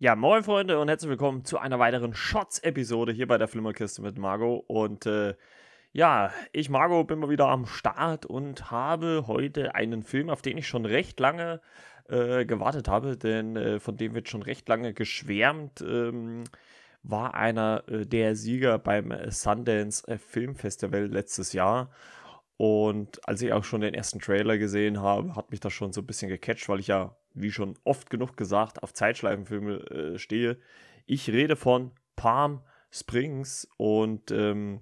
Ja, moin Freunde und herzlich willkommen zu einer weiteren Shots-Episode hier bei der Flimmerkiste mit Margot. Und äh, ja, ich, Margot, bin mal wieder am Start und habe heute einen Film, auf den ich schon recht lange äh, gewartet habe, denn äh, von dem wird schon recht lange geschwärmt. Ähm, war einer äh, der Sieger beim Sundance äh, Film Festival letztes Jahr. Und als ich auch schon den ersten Trailer gesehen habe, hat mich das schon so ein bisschen gecatcht, weil ich ja wie schon oft genug gesagt, auf Zeitschleifenfilme äh, stehe. Ich rede von Palm Springs und ähm,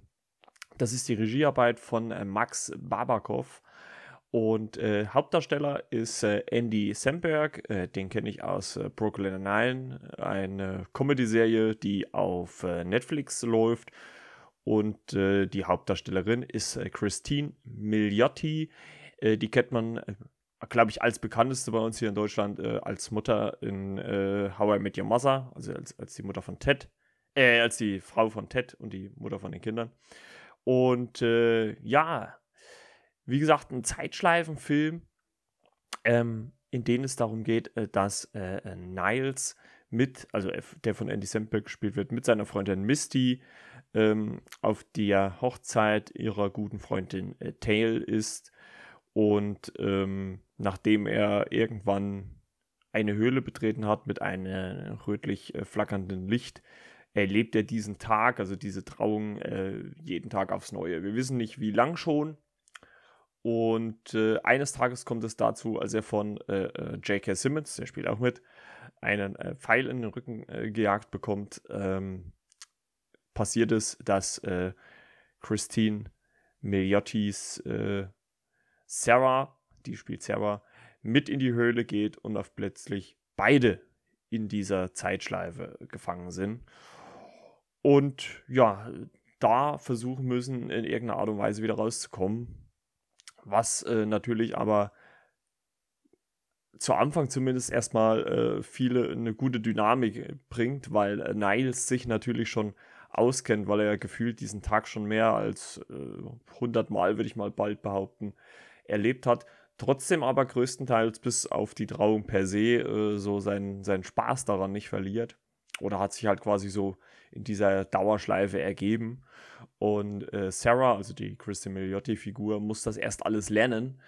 das ist die Regiearbeit von äh, Max Babakov. Und äh, Hauptdarsteller ist äh, Andy Samberg, äh, den kenne ich aus äh, Brooklyn Nine, eine Comedy-Serie, die auf Netflix läuft. Und äh, die Hauptdarstellerin ist Christine Milioti. die kennt man glaube ich, als bekannteste bei uns hier in Deutschland äh, als Mutter in äh, How I Met Your Mother, also als, als die Mutter von Ted, äh, als die Frau von Ted und die Mutter von den Kindern. Und äh, ja, wie gesagt, ein Zeitschleifenfilm, ähm, in dem es darum geht, äh, dass äh, Niles mit, also der von Andy Samberg gespielt wird, mit seiner Freundin Misty ähm, auf der Hochzeit ihrer guten Freundin äh, Tail ist und ähm, nachdem er irgendwann eine Höhle betreten hat mit einem rötlich äh, flackernden Licht, erlebt er diesen Tag, also diese Trauung, äh, jeden Tag aufs Neue. Wir wissen nicht, wie lang schon. Und äh, eines Tages kommt es dazu, als er von äh, äh J.K. Simmons, der spielt auch mit, einen äh, Pfeil in den Rücken gejagt bekommt. Ähm, passiert es, dass Christine Miliottis Sarah, die spielt Sarah, mit in die Höhle geht und auf plötzlich beide in dieser Zeitschleife gefangen sind. Und ja, da versuchen müssen, in irgendeiner Art und Weise wieder rauszukommen. Was äh, natürlich aber zu Anfang zumindest erstmal äh, viele eine gute Dynamik bringt, weil äh, Niles sich natürlich schon auskennt, weil er ja gefühlt diesen Tag schon mehr als äh, 100 Mal, würde ich mal bald behaupten, erlebt hat. Trotzdem aber größtenteils bis auf die Trauung per se äh, so seinen, seinen Spaß daran nicht verliert. Oder hat sich halt quasi so in dieser Dauerschleife ergeben. Und äh, Sarah, also die Christian Milioti-Figur, muss das erst alles lernen.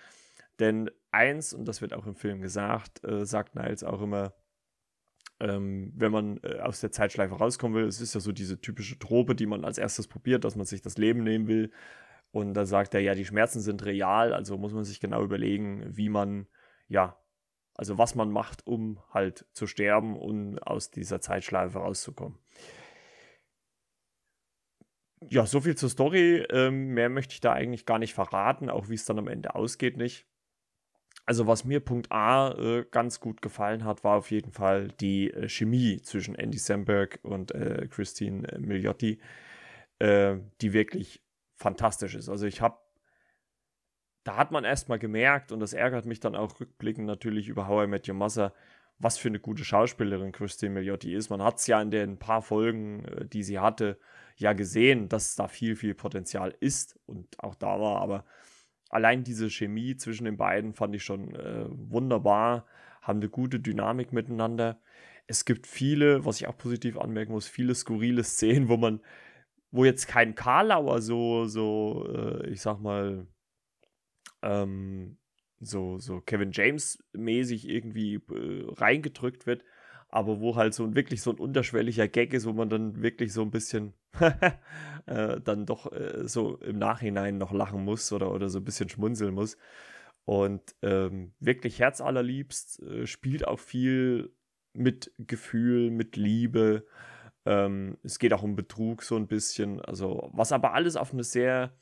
Denn eins, und das wird auch im Film gesagt, äh, sagt Niles auch immer, ähm, wenn man äh, aus der Zeitschleife rauskommen will, es ist ja so diese typische Trope, die man als erstes probiert, dass man sich das Leben nehmen will, und da sagt er, ja, die Schmerzen sind real, also muss man sich genau überlegen, wie man, ja, also was man macht, um halt zu sterben und aus dieser Zeitschleife rauszukommen. Ja, so viel zur Story. Ähm, mehr möchte ich da eigentlich gar nicht verraten, auch wie es dann am Ende ausgeht, nicht. Also, was mir Punkt A äh, ganz gut gefallen hat, war auf jeden Fall die äh, Chemie zwischen Andy Samberg und äh, Christine äh, Milioti, äh, die wirklich fantastisch ist. Also ich habe, da hat man erstmal gemerkt, und das ärgert mich dann auch rückblickend natürlich über How I Met Your Mother, was für eine gute Schauspielerin Christine Milioti ist. Man hat es ja in den paar Folgen, äh, die sie hatte, ja gesehen, dass da viel, viel Potenzial ist und auch da war. Aber allein diese Chemie zwischen den beiden fand ich schon äh, wunderbar, haben eine gute Dynamik miteinander. Es gibt viele, was ich auch positiv anmerken muss, viele skurrile Szenen, wo man wo jetzt kein Karlauer so, so, äh, ich sag mal, ähm, so, so Kevin James-mäßig irgendwie äh, reingedrückt wird, aber wo halt so ein wirklich so ein unterschwelliger Gag ist, wo man dann wirklich so ein bisschen äh, dann doch äh, so im Nachhinein noch lachen muss oder, oder so ein bisschen schmunzeln muss. Und ähm, wirklich herzallerliebst, äh, spielt auch viel mit Gefühl, mit Liebe. Ähm, es geht auch um Betrug so ein bisschen. Also, was aber alles auf eine sehr,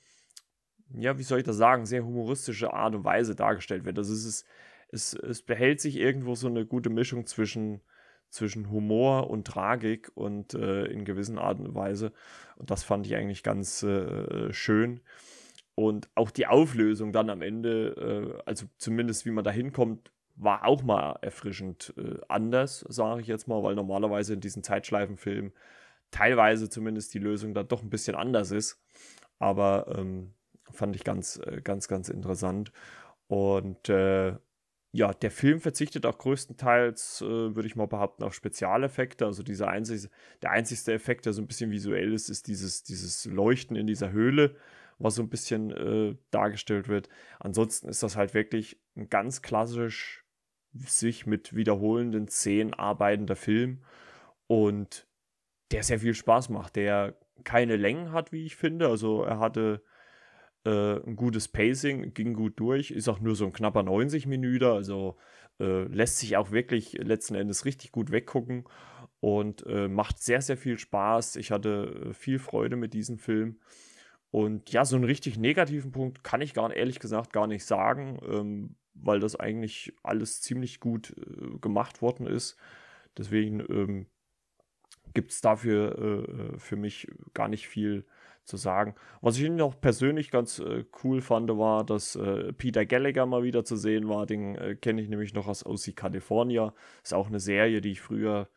ja, wie soll ich das sagen, sehr humoristische Art und Weise dargestellt wird. Also es ist, es, es behält sich irgendwo so eine gute Mischung zwischen, zwischen Humor und Tragik und äh, in gewissen Art und Weise. Und das fand ich eigentlich ganz äh, schön. Und auch die Auflösung dann am Ende, äh, also zumindest wie man da hinkommt, war auch mal erfrischend äh, anders, sage ich jetzt mal, weil normalerweise in diesen Zeitschleifenfilmen teilweise zumindest die Lösung dann doch ein bisschen anders ist. Aber ähm, fand ich ganz, äh, ganz, ganz interessant. Und äh, ja, der Film verzichtet auch größtenteils, äh, würde ich mal behaupten, auf Spezialeffekte. Also dieser einzige, der einzigste Effekt, der so ein bisschen visuell ist, ist dieses, dieses Leuchten in dieser Höhle, was so ein bisschen äh, dargestellt wird. Ansonsten ist das halt wirklich ein ganz klassisch sich mit wiederholenden Szenen arbeitender Film und der sehr viel Spaß macht, der keine Längen hat, wie ich finde. Also er hatte äh, ein gutes Pacing, ging gut durch, ist auch nur so ein knapper 90 Minuten, also äh, lässt sich auch wirklich letzten Endes richtig gut weggucken und äh, macht sehr, sehr viel Spaß. Ich hatte äh, viel Freude mit diesem Film. Und ja, so einen richtig negativen Punkt kann ich gar ehrlich gesagt gar nicht sagen, ähm, weil das eigentlich alles ziemlich gut äh, gemacht worden ist. Deswegen ähm, gibt es dafür äh, für mich gar nicht viel zu sagen. Was ich noch persönlich ganz äh, cool fand, war, dass äh, Peter Gallagher mal wieder zu sehen war. Den äh, kenne ich nämlich noch aus OC California. Ist auch eine Serie, die ich früher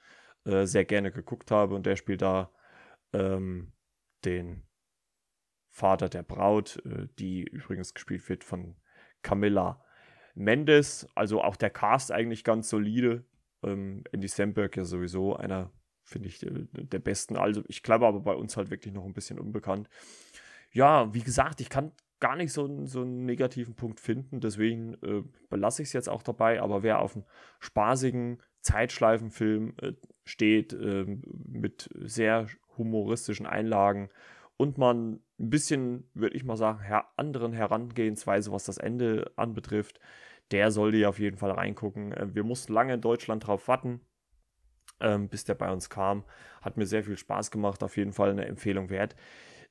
äh, sehr gerne geguckt habe und der spielt da ähm, den Vater der Braut, äh, die übrigens gespielt wird von Camilla Mendes. Also auch der Cast eigentlich ganz solide. Ähm, Andy Samberg ja sowieso einer finde ich, äh, der besten. Also ich glaube aber bei uns halt wirklich noch ein bisschen unbekannt. Ja, wie gesagt, ich kann gar nicht so, so einen negativen Punkt finden, deswegen äh, belasse ich es jetzt auch dabei. Aber wer auf einen spaßigen Zeitschleifenfilm äh, steht, äh, mit sehr humoristischen Einlagen und man ein bisschen, würde ich mal sagen, her anderen Herangehensweise, was das Ende anbetrifft, der sollte ja auf jeden Fall reingucken. Äh, wir mussten lange in Deutschland drauf warten ähm, bis der bei uns kam. Hat mir sehr viel Spaß gemacht, auf jeden Fall eine Empfehlung wert.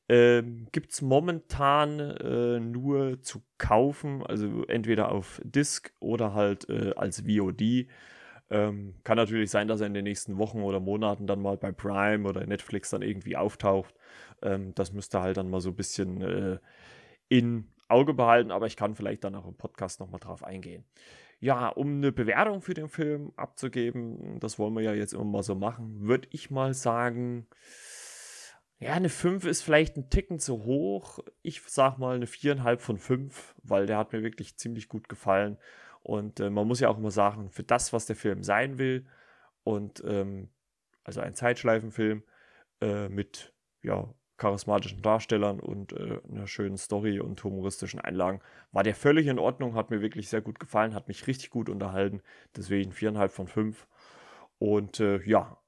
Ähm, Gibt es momentan äh, nur zu kaufen, also entweder auf Disc oder halt äh, als VOD. Ähm, kann natürlich sein, dass er in den nächsten Wochen oder Monaten dann mal bei Prime oder Netflix dann irgendwie auftaucht. Ähm, das müsste halt dann mal so ein bisschen äh, in Auge behalten, aber ich kann vielleicht dann auch im Podcast nochmal drauf eingehen ja, um eine Bewertung für den Film abzugeben, das wollen wir ja jetzt immer mal so machen, würde ich mal sagen, ja, eine 5 ist vielleicht ein Ticken zu hoch. Ich sag mal eine 4,5 von 5, weil der hat mir wirklich ziemlich gut gefallen. Und äh, man muss ja auch immer sagen, für das, was der Film sein will, und ähm, also ein Zeitschleifenfilm äh, mit ja, charismatischen Darstellern und äh, einer schönen Story und humoristischen Einlagen. War der völlig in Ordnung, hat mir wirklich sehr gut gefallen, hat mich richtig gut unterhalten. Deswegen viereinhalb von fünf. Und äh, ja,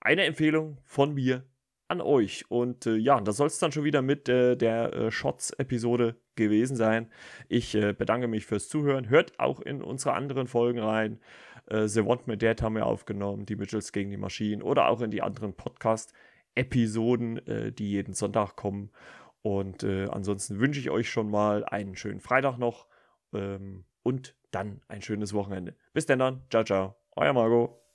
eine Empfehlung von mir an euch. Und äh, ja, das soll es dann schon wieder mit äh, der äh, Shots-Episode gewesen sein. Ich äh, bedanke mich fürs Zuhören. Hört auch in unsere anderen Folgen rein. Äh, The Want Me Dead haben wir aufgenommen, die Mitchells gegen die Maschinen oder auch in die anderen Podcasts. Episoden, äh, die jeden Sonntag kommen. Und äh, ansonsten wünsche ich euch schon mal einen schönen Freitag noch ähm, und dann ein schönes Wochenende. Bis denn dann. Ciao, ciao. Euer Margot.